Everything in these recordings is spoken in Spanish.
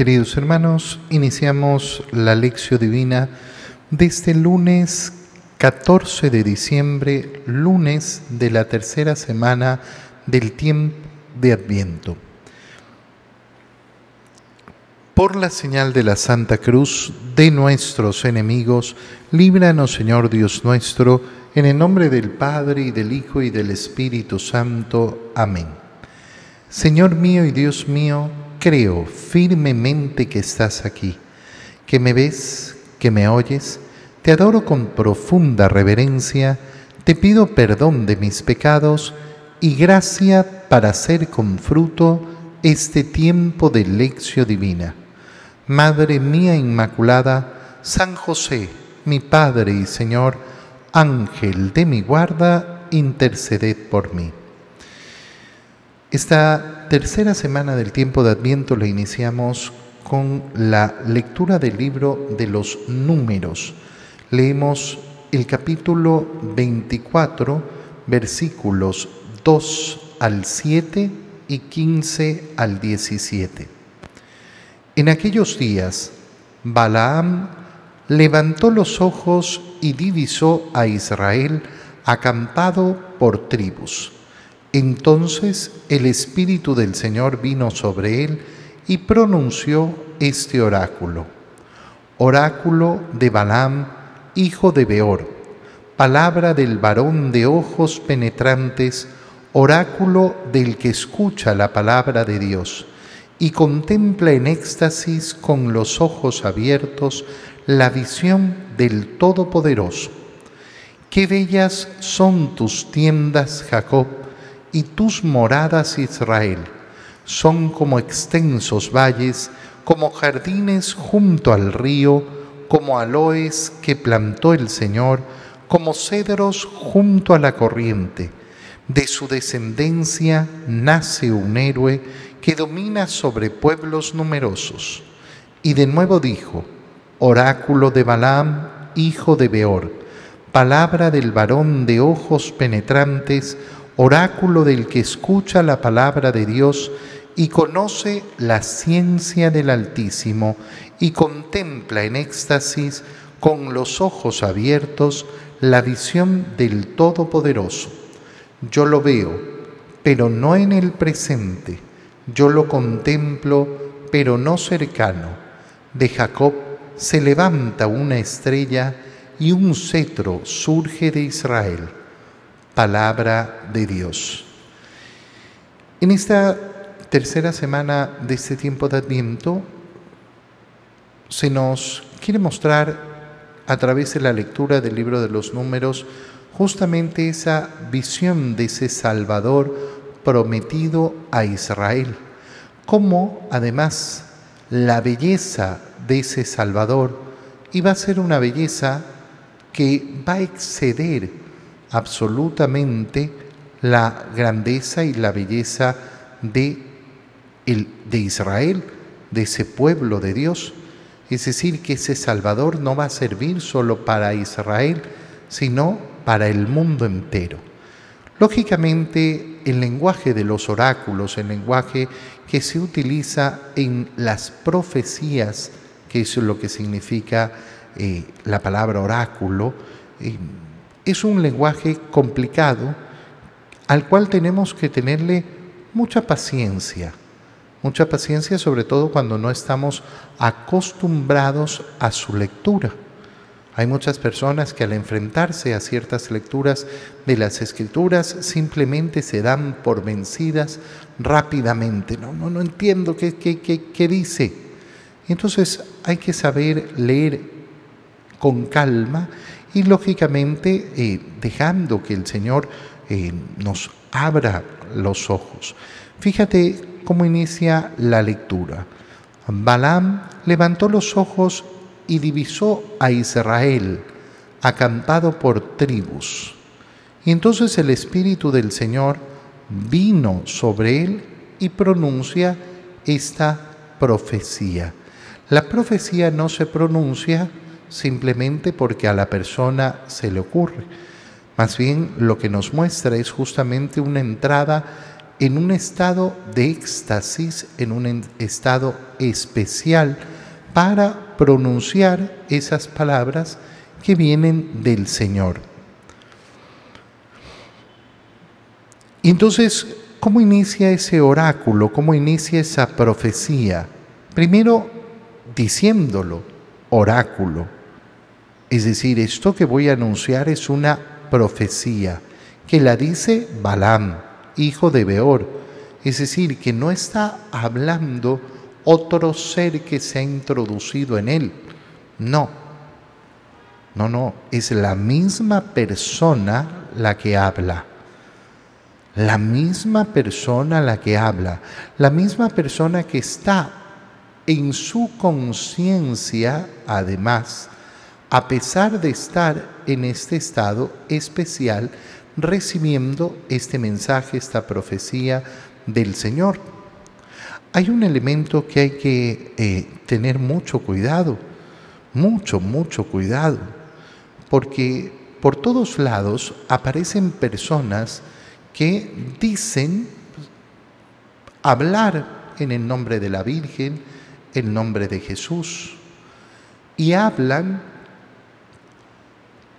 Queridos hermanos, iniciamos la lección divina de este lunes 14 de diciembre, lunes de la tercera semana del tiempo de Adviento. Por la señal de la Santa Cruz de nuestros enemigos, líbranos Señor Dios nuestro, en el nombre del Padre y del Hijo y del Espíritu Santo. Amén. Señor mío y Dios mío, creo firmemente que estás aquí, que me ves, que me oyes, te adoro con profunda reverencia, te pido perdón de mis pecados y gracia para hacer con fruto este tiempo de lección divina. Madre mía Inmaculada, San José, mi Padre y Señor, Ángel de mi guarda, interceded por mí. Esta tercera semana del tiempo de Adviento la iniciamos con la lectura del libro de los números. Leemos el capítulo 24, versículos 2 al 7 y 15 al 17. En aquellos días, Balaam levantó los ojos y divisó a Israel acampado por tribus entonces el Espíritu del Señor vino sobre él y pronunció este oráculo. Oráculo de Balaam, hijo de Beor, palabra del varón de ojos penetrantes, oráculo del que escucha la palabra de Dios y contempla en éxtasis con los ojos abiertos la visión del Todopoderoso. Qué bellas son tus tiendas, Jacob, y tus moradas, Israel, son como extensos valles, como jardines junto al río, como aloes que plantó el Señor, como cedros junto a la corriente. De su descendencia nace un héroe que domina sobre pueblos numerosos. Y de nuevo dijo, oráculo de Balaam, hijo de Beor, palabra del varón de ojos penetrantes, oráculo del que escucha la palabra de Dios y conoce la ciencia del Altísimo y contempla en éxtasis con los ojos abiertos la visión del Todopoderoso. Yo lo veo, pero no en el presente. Yo lo contemplo, pero no cercano. De Jacob se levanta una estrella y un cetro surge de Israel palabra de Dios. En esta tercera semana de este tiempo de Adviento se nos quiere mostrar a través de la lectura del libro de los números justamente esa visión de ese Salvador prometido a Israel, como además la belleza de ese Salvador iba a ser una belleza que va a exceder absolutamente la grandeza y la belleza de, el, de Israel, de ese pueblo de Dios. Es decir, que ese Salvador no va a servir solo para Israel, sino para el mundo entero. Lógicamente, el lenguaje de los oráculos, el lenguaje que se utiliza en las profecías, que es lo que significa eh, la palabra oráculo, eh, es un lenguaje complicado al cual tenemos que tenerle mucha paciencia, mucha paciencia sobre todo cuando no estamos acostumbrados a su lectura. Hay muchas personas que al enfrentarse a ciertas lecturas de las escrituras simplemente se dan por vencidas rápidamente. No, no, no entiendo qué, qué, qué, qué dice. Entonces hay que saber leer con calma y lógicamente eh, dejando que el Señor eh, nos abra los ojos. Fíjate cómo inicia la lectura. Balaam levantó los ojos y divisó a Israel acampado por tribus. Y entonces el Espíritu del Señor vino sobre él y pronuncia esta profecía. La profecía no se pronuncia simplemente porque a la persona se le ocurre. Más bien lo que nos muestra es justamente una entrada en un estado de éxtasis, en un estado especial para pronunciar esas palabras que vienen del Señor. Entonces, ¿cómo inicia ese oráculo? ¿Cómo inicia esa profecía? Primero, diciéndolo, oráculo. Es decir, esto que voy a anunciar es una profecía que la dice Balaam, hijo de Beor. Es decir, que no está hablando otro ser que se ha introducido en él. No. No, no, es la misma persona la que habla. La misma persona la que habla. La misma persona que está en su conciencia, además, a pesar de estar en este estado especial, recibiendo este mensaje, esta profecía del Señor. Hay un elemento que hay que eh, tener mucho cuidado, mucho, mucho cuidado, porque por todos lados aparecen personas que dicen hablar en el nombre de la Virgen, el nombre de Jesús, y hablan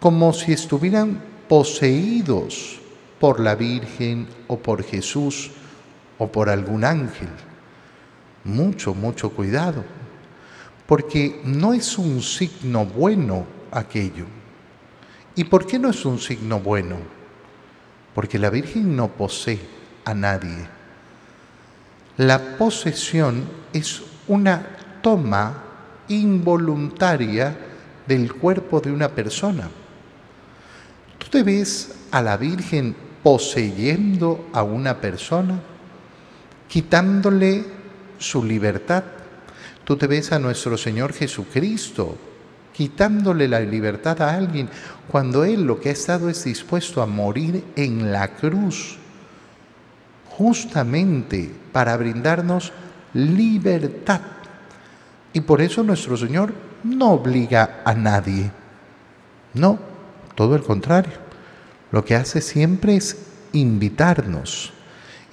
como si estuvieran poseídos por la Virgen o por Jesús o por algún ángel. Mucho, mucho cuidado, porque no es un signo bueno aquello. ¿Y por qué no es un signo bueno? Porque la Virgen no posee a nadie. La posesión es una toma involuntaria del cuerpo de una persona. ¿Tú te ves a la Virgen poseyendo a una persona, quitándole su libertad? ¿Tú te ves a nuestro Señor Jesucristo quitándole la libertad a alguien cuando Él lo que ha estado es dispuesto a morir en la cruz, justamente para brindarnos libertad? Y por eso nuestro Señor no obliga a nadie. No, todo el contrario. Lo que hace siempre es invitarnos,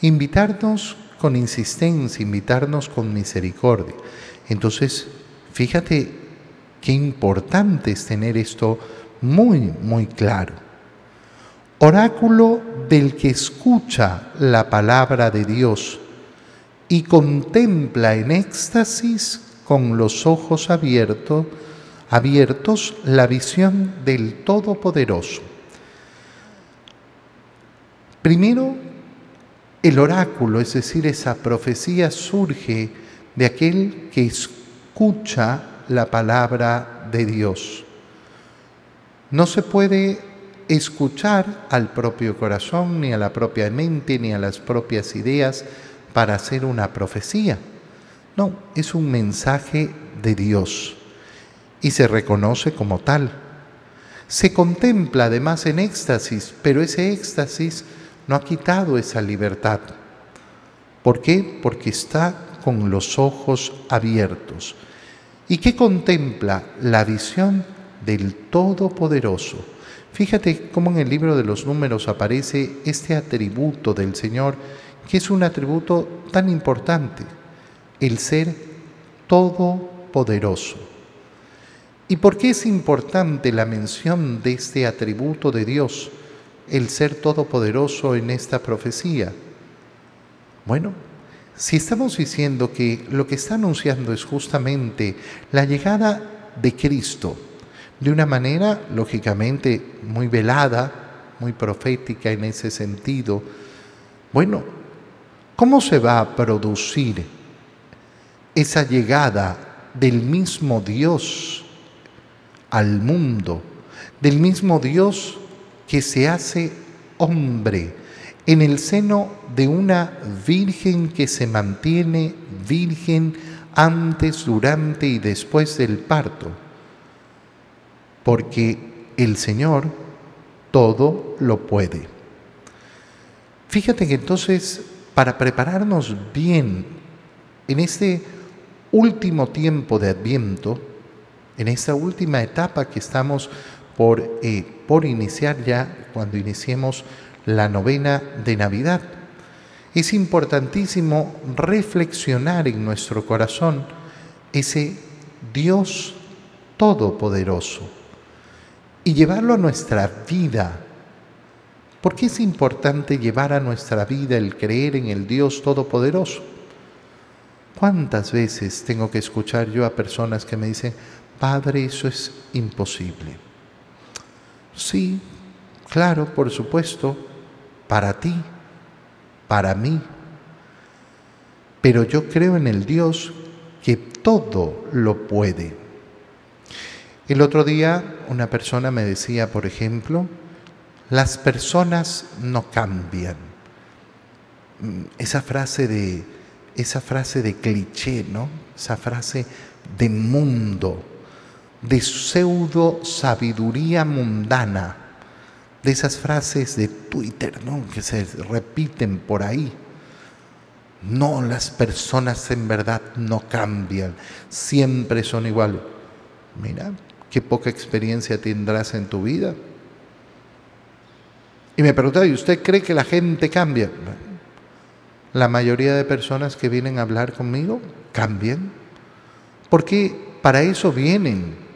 invitarnos con insistencia, invitarnos con misericordia. Entonces, fíjate qué importante es tener esto muy, muy claro. Oráculo del que escucha la palabra de Dios y contempla en éxtasis con los ojos abiertos abiertos la visión del Todopoderoso. Primero, el oráculo, es decir, esa profecía surge de aquel que escucha la palabra de Dios. No se puede escuchar al propio corazón, ni a la propia mente, ni a las propias ideas para hacer una profecía. No, es un mensaje de Dios y se reconoce como tal. Se contempla además en éxtasis, pero ese éxtasis no ha quitado esa libertad. ¿Por qué? Porque está con los ojos abiertos. ¿Y qué contempla? La visión del Todopoderoso. Fíjate cómo en el libro de los números aparece este atributo del Señor, que es un atributo tan importante, el ser todopoderoso. ¿Y por qué es importante la mención de este atributo de Dios, el ser todopoderoso en esta profecía? Bueno, si estamos diciendo que lo que está anunciando es justamente la llegada de Cristo, de una manera lógicamente muy velada, muy profética en ese sentido, bueno, ¿cómo se va a producir esa llegada del mismo Dios al mundo, del mismo Dios que se hace hombre en el seno de una virgen que se mantiene virgen antes, durante y después del parto, porque el Señor todo lo puede. Fíjate que entonces, para prepararnos bien en este último tiempo de Adviento, en esta última etapa que estamos por, eh, por iniciar ya cuando iniciemos la novena de Navidad. es importantísimo reflexionar en nuestro corazón ese Dios todopoderoso y llevarlo a nuestra vida. ¿Por qué es importante llevar a nuestra vida el creer en el Dios todopoderoso? ¿Cuántas veces tengo que escuchar yo a personas que me dicen, Padre, eso es imposible? Sí, claro, por supuesto, para ti, para mí. Pero yo creo en el Dios que todo lo puede. El otro día una persona me decía, por ejemplo, las personas no cambian. Mm, esa frase de esa frase de cliché, ¿no? Esa frase de mundo, de pseudo sabiduría mundana, de esas frases de Twitter, ¿no? Que se repiten por ahí. No, las personas en verdad no cambian, siempre son iguales. Mira, qué poca experiencia tendrás en tu vida. Y me preguntaba, ¿y usted cree que la gente cambia? La mayoría de personas que vienen a hablar conmigo cambian. Porque para eso vienen.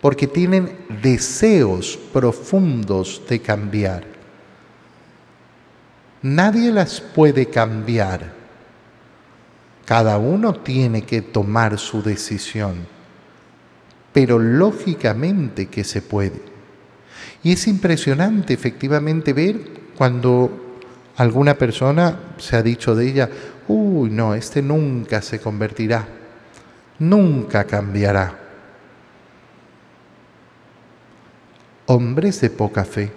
Porque tienen deseos profundos de cambiar. Nadie las puede cambiar. Cada uno tiene que tomar su decisión. Pero lógicamente que se puede. Y es impresionante efectivamente ver cuando alguna persona se ha dicho de ella, uy, no, este nunca se convertirá, nunca cambiará. Hombres de poca fe.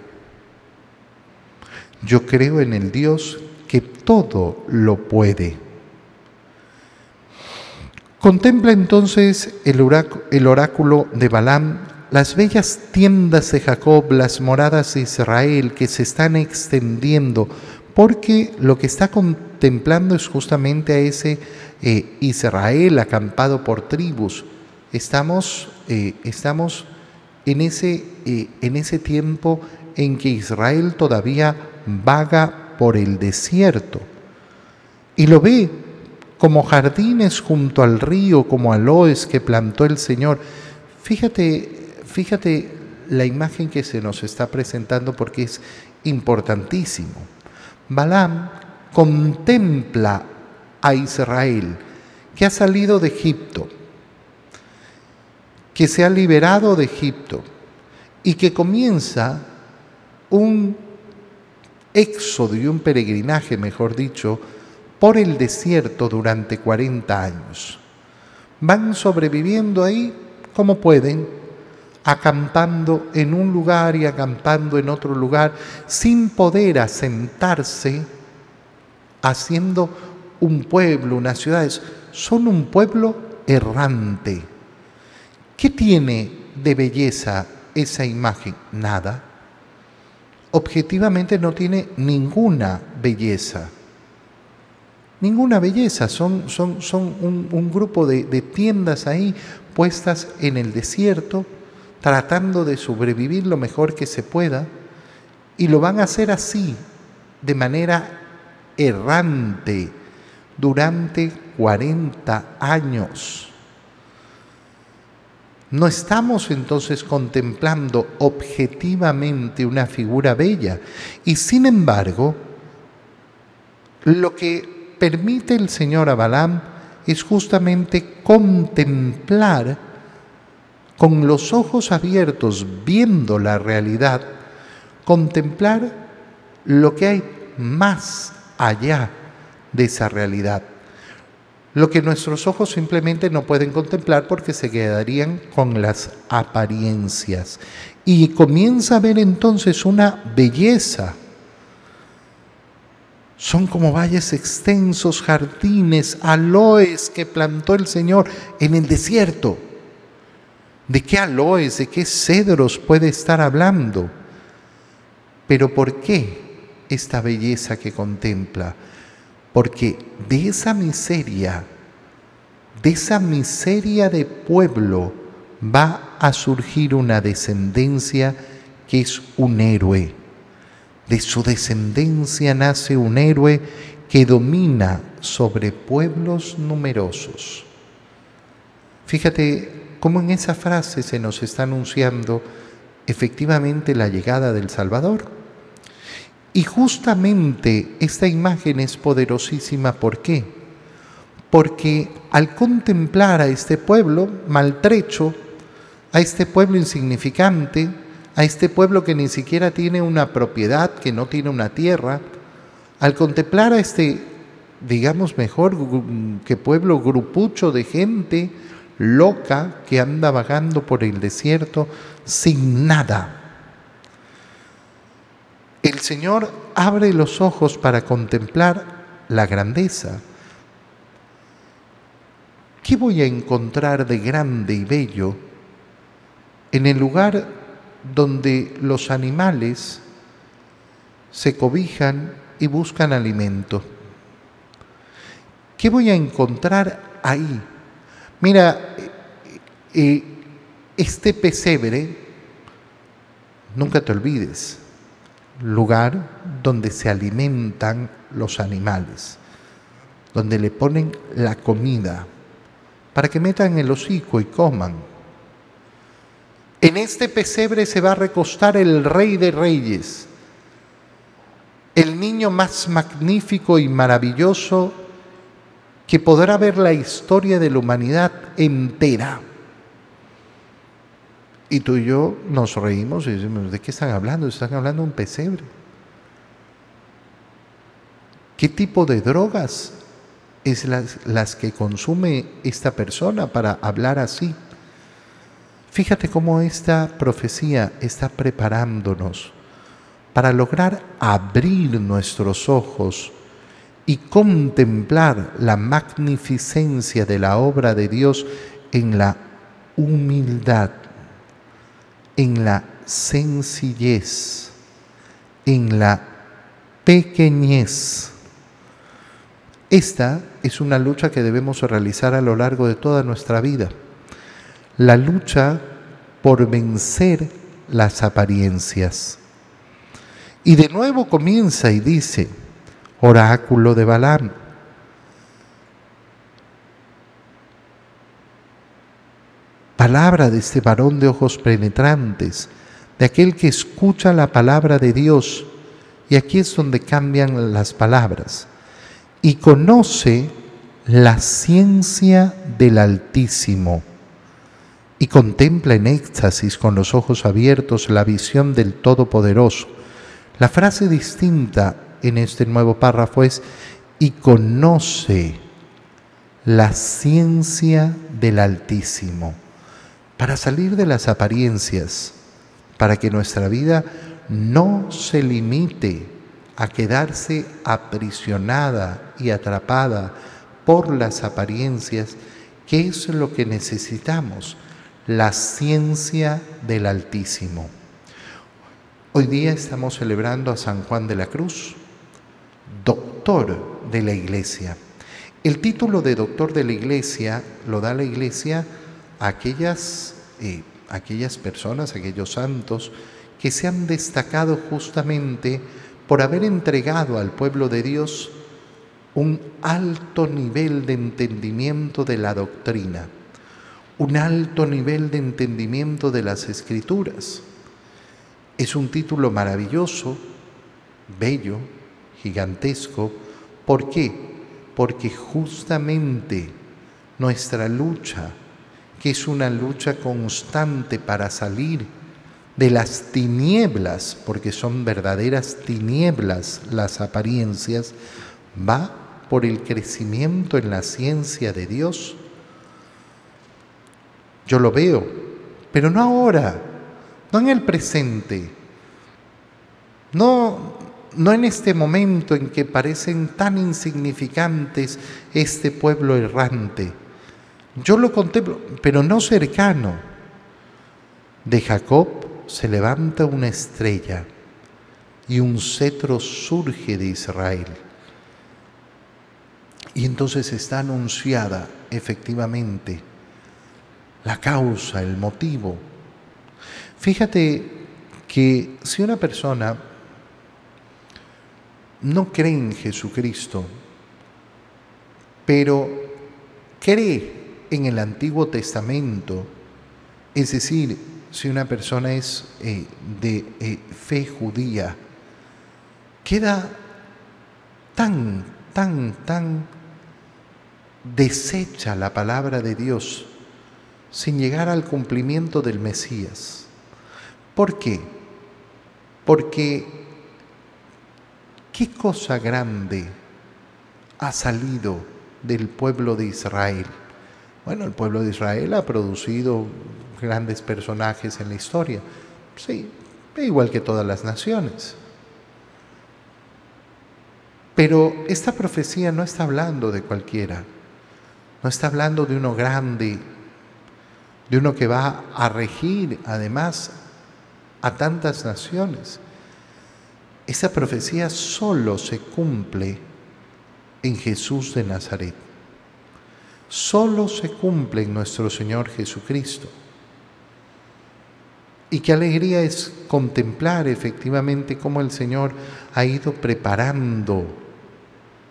Yo creo en el Dios que todo lo puede. Contempla entonces el, oráculo de Balaam, las bellas tiendas de Jacob, las moradas de Israel que se están extendiendo porque lo que está contemplando es justamente a ese eh, Israel acampado por tribus. Estamos, eh, estamos en, ese, eh, en ese tiempo en que Israel todavía vaga por el desierto y lo ve como jardines junto al río, como aloes que plantó el Señor. Fíjate, fíjate la imagen que se nos está presentando porque es importantísimo. Balaam contempla a Israel que ha salido de Egipto, que se ha liberado de Egipto y que comienza un éxodo y un peregrinaje, mejor dicho, por el desierto durante 40 años. Van sobreviviendo ahí como pueden, acampando en un lugar y acampando en otro lugar, sin poder asentarse, haciendo un pueblo, unas ciudades. Son un pueblo errante. ¿Qué tiene de belleza esa imagen? Nada. Objetivamente no tiene ninguna belleza. Ninguna belleza. Son, son, son un, grupo de, de tiendas ahí puestas en el desierto tratando de sobrevivir lo mejor que se pueda, y lo van a hacer así, de manera errante, durante 40 años. No estamos entonces contemplando objetivamente una figura bella y sin embargo, lo que permite el Señor a es justamente contemplar con los ojos abiertos, viendo la realidad, contemplar lo que hay más allá de esa realidad. Lo que nuestros ojos simplemente no pueden contemplar porque se quedarían con las apariencias. Y comienza a ver entonces una belleza. Son como valles extensos, jardines, aloes que plantó el Señor en el desierto. ¿De qué aloes, de qué cedros puede estar hablando? Pero ¿por qué esta belleza que contempla? Porque de esa miseria, de esa miseria de pueblo, va a surgir una descendencia que es un héroe. De su descendencia nace un héroe que domina sobre pueblos numerosos. Fíjate cómo en esa frase se nos está anunciando efectivamente la llegada del Salvador. Y justamente esta imagen es poderosísima, ¿por qué? Porque al contemplar a este pueblo maltrecho, a este pueblo insignificante, a este pueblo que ni siquiera tiene una propiedad, que no tiene una tierra, al contemplar a este, digamos mejor, que pueblo grupucho de gente loca que anda vagando por el desierto sin nada, el Señor abre los ojos para contemplar la grandeza. ¿Qué voy a encontrar de grande y bello en el lugar donde los animales se cobijan y buscan alimento. ¿Qué voy a encontrar ahí? Mira, eh, este pesebre, nunca te olvides, lugar donde se alimentan los animales, donde le ponen la comida para que metan el hocico y coman en este pesebre se va a recostar el rey de reyes, el niño más magnífico y maravilloso que podrá ver la historia de la humanidad entera. Y tú y yo nos reímos y decimos, ¿de qué están hablando? Están hablando de un pesebre. ¿Qué tipo de drogas es las, las que consume esta persona para hablar así? Fíjate cómo esta profecía está preparándonos para lograr abrir nuestros ojos y contemplar la magnificencia de la obra de Dios en la humildad, en la sencillez, en la pequeñez. Esta es una lucha que debemos realizar a lo largo de toda nuestra vida la lucha por vencer las apariencias. Y de nuevo comienza y dice, oráculo de Balaam, palabra de este varón de ojos penetrantes, de aquel que escucha la palabra de Dios, y aquí es donde cambian las palabras, y conoce la ciencia del Altísimo y contempla en éxtasis con los ojos abiertos la visión del Todopoderoso. La frase distinta en este nuevo párrafo es y conoce la ciencia del Altísimo para salir de las apariencias, para que nuestra vida no se limite a quedarse aprisionada y atrapada por las apariencias, que es lo que necesitamos la ciencia del Altísimo. Hoy día estamos celebrando a San Juan de la Cruz, doctor de la Iglesia. El título de doctor de la Iglesia lo da la Iglesia aquellas, eh, aquellas personas, aquellos santos que se han destacado justamente por haber entregado al pueblo de Dios un alto nivel de entendimiento de la doctrina un alto nivel de entendimiento de las escrituras. Es un título maravilloso, bello, gigantesco. ¿Por qué? Porque justamente nuestra lucha, que es una lucha constante para salir de las tinieblas, porque son verdaderas tinieblas las apariencias, va por el crecimiento en la ciencia de Dios yo lo veo, pero no ahora, no en el presente, no, no en este momento en que parecen tan insignificantes este pueblo errante. Yo lo contemplo, pero no cercano. De Jacob se levanta una estrella y un cetro surge de Israel. Y entonces está anunciada efectivamente la causa, el motivo. Fíjate que si una persona no cree en Jesucristo, pero cree en el Antiguo Testamento, es decir, si una persona es eh, de eh, fe judía, queda tan, tan, tan desecha la palabra de Dios sin llegar al cumplimiento del Mesías. ¿Por qué? Porque qué cosa grande ha salido del pueblo de Israel. Bueno, el pueblo de Israel ha producido grandes personajes en la historia, sí, igual que todas las naciones. Pero esta profecía no está hablando de cualquiera, no está hablando de uno grande, de uno que va a regir además a tantas naciones. Esa profecía solo se cumple en Jesús de Nazaret. Solo se cumple en nuestro Señor Jesucristo. Y qué alegría es contemplar efectivamente cómo el Señor ha ido preparando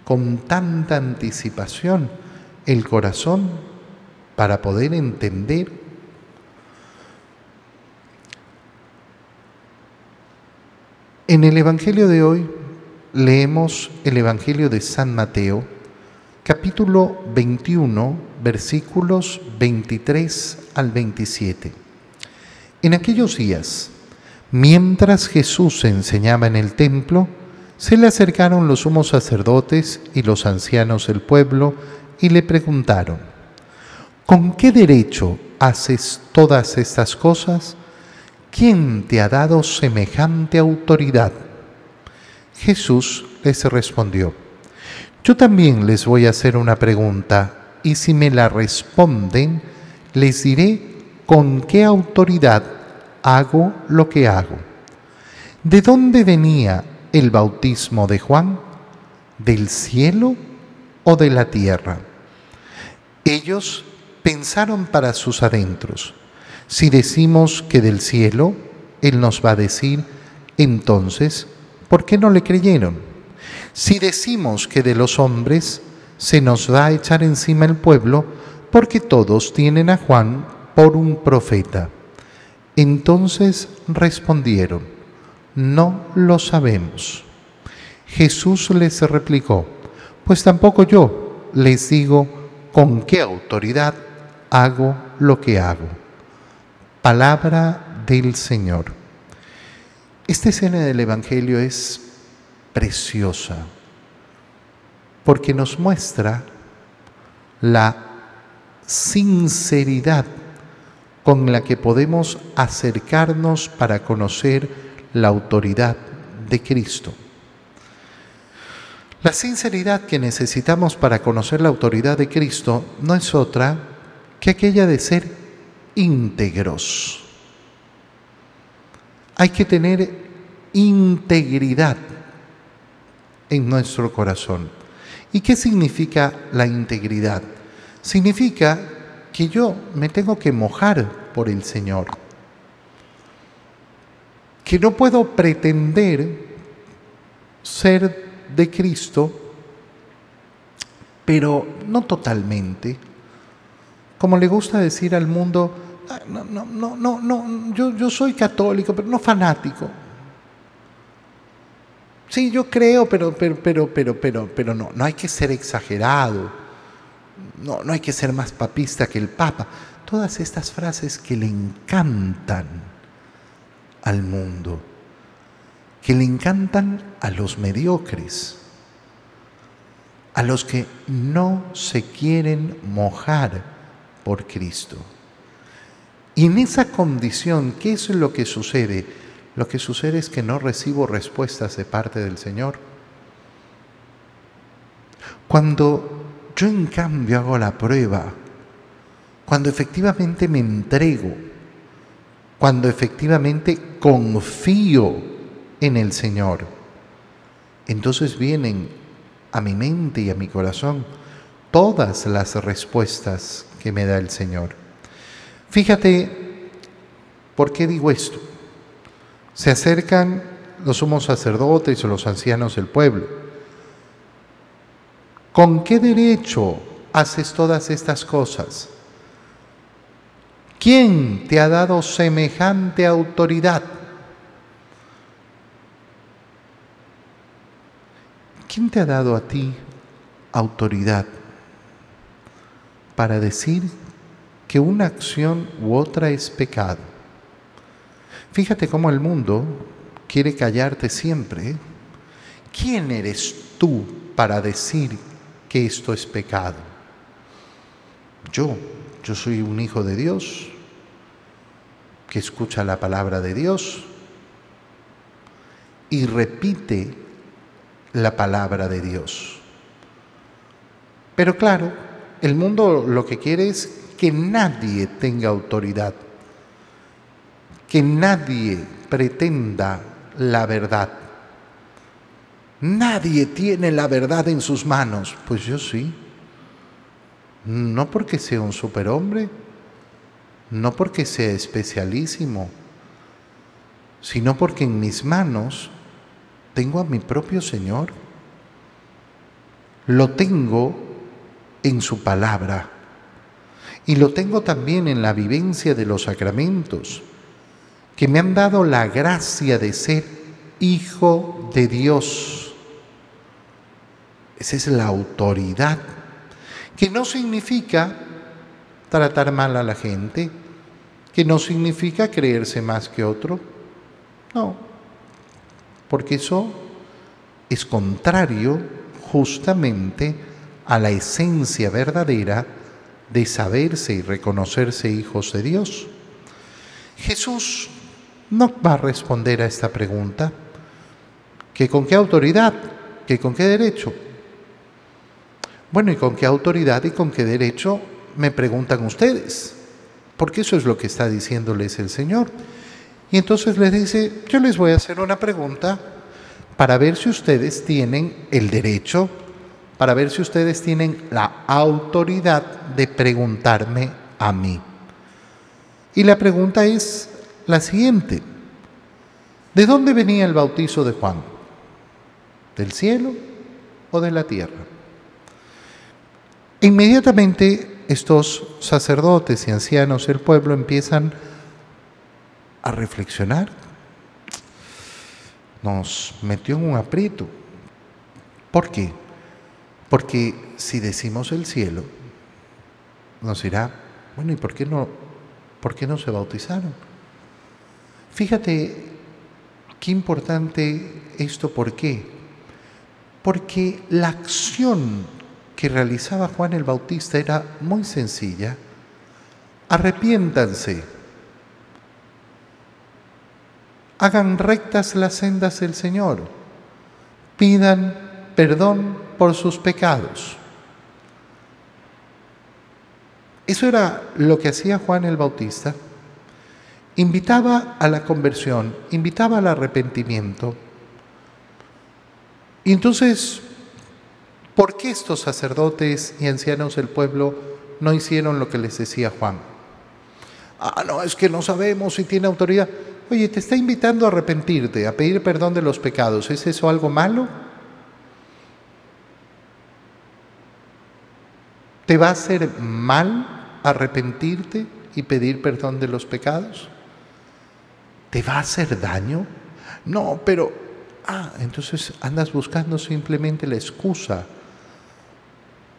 con tanta anticipación el corazón para poder entender En el Evangelio de hoy leemos el Evangelio de San Mateo, capítulo 21, versículos 23 al 27. En aquellos días, mientras Jesús enseñaba en el templo, se le acercaron los sumos sacerdotes y los ancianos del pueblo y le preguntaron, ¿con qué derecho haces todas estas cosas? ¿quién te ha dado semejante autoridad? Jesús les respondió, yo también les voy a hacer una pregunta y si me la responden, les diré con qué autoridad hago lo que hago. ¿De dónde venía el bautismo de Juan? ¿Del cielo o de la tierra? Ellos pensaron para sus adentros, si decimos que del cielo, Él nos va a decir, entonces, ¿por qué no le creyeron? Si decimos que de los hombres, se nos va a echar encima el pueblo, porque todos tienen a Juan por un profeta. Entonces respondieron, no lo sabemos. Jesús les replicó, pues tampoco yo les digo con qué autoridad hago lo que hago. Palabra del Señor. Esta escena del Evangelio es preciosa porque nos muestra la sinceridad con la que podemos acercarnos para conocer la autoridad de Cristo. La sinceridad que necesitamos para conocer la autoridad de Cristo no es otra que aquella de ser íntegros. Hay que tener integridad en nuestro corazón. ¿Y qué significa la integridad? Significa que yo me tengo que mojar por el Señor. Que no puedo pretender ser de Cristo, pero no totalmente. Como le gusta decir al mundo, no, no, no, no, no yo, yo soy católico, pero no fanático. Sí, yo creo, pero, pero, pero, pero, pero, pero no, no hay que ser exagerado. No, no hay que ser más papista que el Papa. Todas estas frases que le encantan al mundo, que le encantan a los mediocres, a los que no se quieren mojar por Cristo. Y en esa condición, ¿qué es lo que sucede? Lo que sucede es que no recibo respuestas de parte del Señor. Cuando yo en cambio hago la prueba, cuando efectivamente me entrego, cuando efectivamente confío en el Señor, entonces vienen a mi mente y a mi corazón todas las respuestas que me da el Señor. Fíjate, ¿por qué digo esto? Se acercan los sumos sacerdotes o los ancianos del pueblo ¿Con qué derecho haces todas estas cosas? ¿Quién te ha dado semejante autoridad? ¿Quién te ha dado a ti autoridad para decir que una acción u otra es pecado? Fíjate cómo el mundo quiere callarte siempre. ¿eh? ¿Quién eres tú para decir que esto es pecado? Yo, yo soy un hijo de Dios que escucha la palabra de Dios y repite la palabra de Dios. Pero claro, el mundo lo que quiere es que nadie tenga autoridad, que nadie pretenda la verdad. Nadie tiene la verdad en sus manos. Pues yo sí. No porque sea un superhombre, no porque sea especialísimo, sino porque en mis manos tengo a mi propio Señor. Lo tengo en su palabra y lo tengo también en la vivencia de los sacramentos, que me han dado la gracia de ser hijo de Dios. Esa es la autoridad, que no significa tratar mal a la gente, que no significa creerse más que otro. No, porque eso es contrario justamente a la esencia verdadera de saberse y reconocerse hijos de Dios. Jesús no va a responder a esta pregunta, que con qué autoridad, que con qué derecho. Bueno, ¿y con qué autoridad y con qué derecho me preguntan ustedes? Porque eso es lo que está diciéndoles el Señor. Y entonces les dice, yo les voy a hacer una pregunta para ver si ustedes tienen el derecho, para ver si ustedes tienen la autoridad de preguntarme a mí. Y la pregunta es la siguiente. ¿De dónde venía el bautizo de Juan? ¿Del cielo o de la tierra? Inmediatamente estos sacerdotes y ancianos del pueblo empiezan a reflexionar. Nos metió en un aprieto. ¿Por qué? Porque si decimos el cielo, nos dirá, bueno, ¿y por qué no, por qué no se bautizaron? Fíjate qué importante esto, ¿por qué? Porque la acción que realizaba Juan el Bautista era muy sencilla. Arrepiéntanse hagan rectas las sendas del Señor, pidan perdón por sus pecados. Eso era lo que hacía Juan el Bautista. Invitaba a la conversión, invitaba al arrepentimiento. Y entonces, ¿por qué estos sacerdotes y ancianos del pueblo no hicieron lo que les decía Juan? Ah, no, es que no sabemos si tiene autoridad. Oye, te está invitando a arrepentirte, a pedir perdón de los pecados. ¿Es eso algo malo? ¿Te va a hacer mal arrepentirte y pedir perdón de los pecados? ¿Te va a hacer daño? No, pero... Ah, entonces andas buscando simplemente la excusa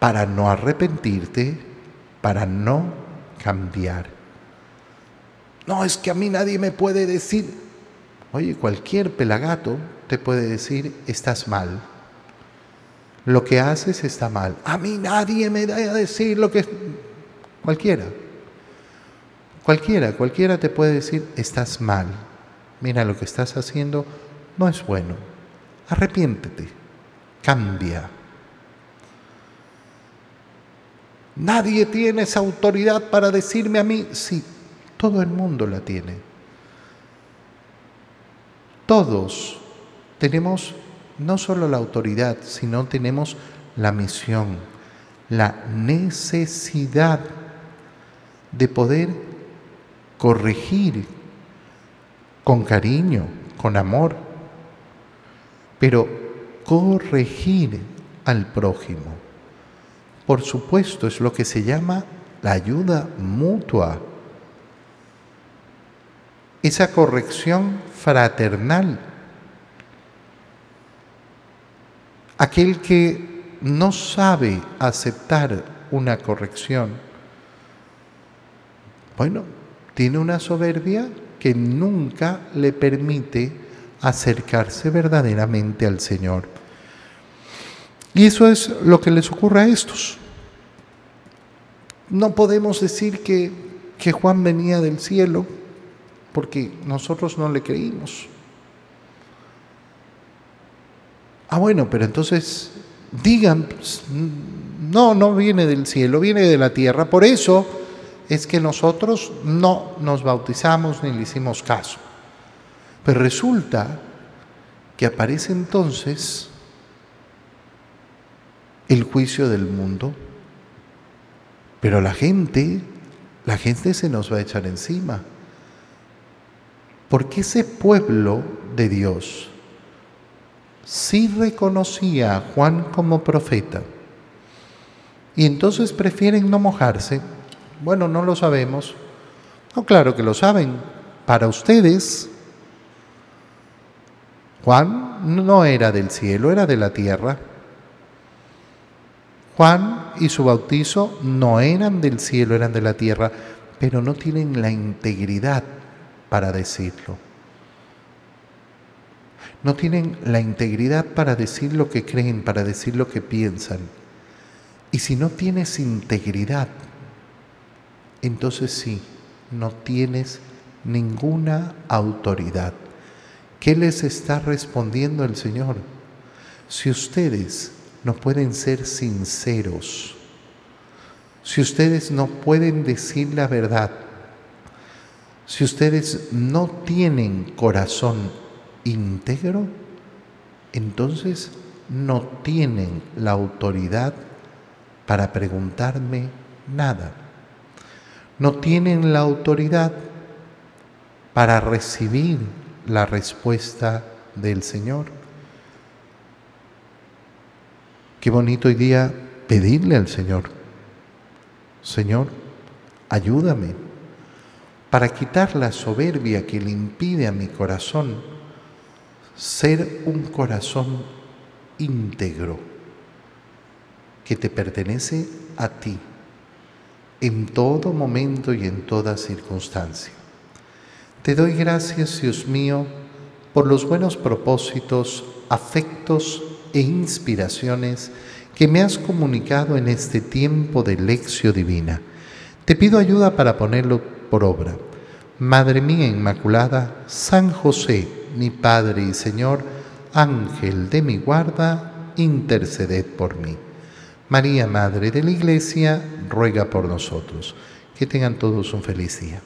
para no arrepentirte, para no cambiar. No, es que a mí nadie me puede decir. Oye, cualquier pelagato te puede decir, estás mal. Lo que haces está mal. A mí nadie me da a decir lo que... Cualquiera. Cualquiera, cualquiera te puede decir, estás mal. Mira, lo que estás haciendo no es bueno. Arrepiéntete. Cambia. Nadie tiene esa autoridad para decirme a mí, sí, todo el mundo la tiene. Todos tenemos no solo la autoridad, sino tenemos la misión, la necesidad de poder corregir con cariño, con amor, pero corregir al prójimo. Por supuesto, es lo que se llama la ayuda mutua. Esa corrección fraternal. Aquel que no sabe aceptar una corrección, bueno, tiene una soberbia que nunca le permite acercarse verdaderamente al Señor. Y eso es lo que les ocurre a estos. No podemos decir que, que Juan venía del cielo porque nosotros no le creímos. Ah, bueno, pero entonces digan, no, no viene del cielo, viene de la tierra. Por eso es que nosotros no nos bautizamos ni le hicimos caso. Pero resulta que aparece entonces el juicio del mundo. Pero la gente, la gente se nos va a echar encima. Porque ese pueblo de Dios sí reconocía a Juan como profeta. Y entonces prefieren no mojarse bueno, no lo sabemos. No, claro que lo saben. Para ustedes, Juan no era del cielo, era de la tierra. Juan y su bautizo no eran del cielo, eran de la tierra, pero no tienen la integridad para decirlo. No tienen la integridad para decir lo que creen, para decir lo que piensan. Y si no tienes integridad, entonces sí, no tienes ninguna autoridad. ¿Qué les está respondiendo el Señor? Si ustedes no pueden ser sinceros, si ustedes no pueden decir la verdad, si ustedes no tienen corazón íntegro, entonces no tienen la autoridad para preguntarme nada no tienen la autoridad para recibir la respuesta del Señor. Qué bonito hoy día pedirle al Señor, Señor, ayúdame para quitar la soberbia que le impide a mi corazón ser un corazón íntegro que te pertenece a ti en todo momento y en toda circunstancia. Te doy gracias, Dios mío, por los buenos propósitos, afectos e inspiraciones que me has comunicado en este tiempo de lección divina. Te pido ayuda para ponerlo por obra. Madre mía Inmaculada, San José, mi Padre y Señor, Ángel de mi guarda, interceded por mí. María, Madre de la Iglesia, ruega por nosotros. Que tengan todos un feliz día.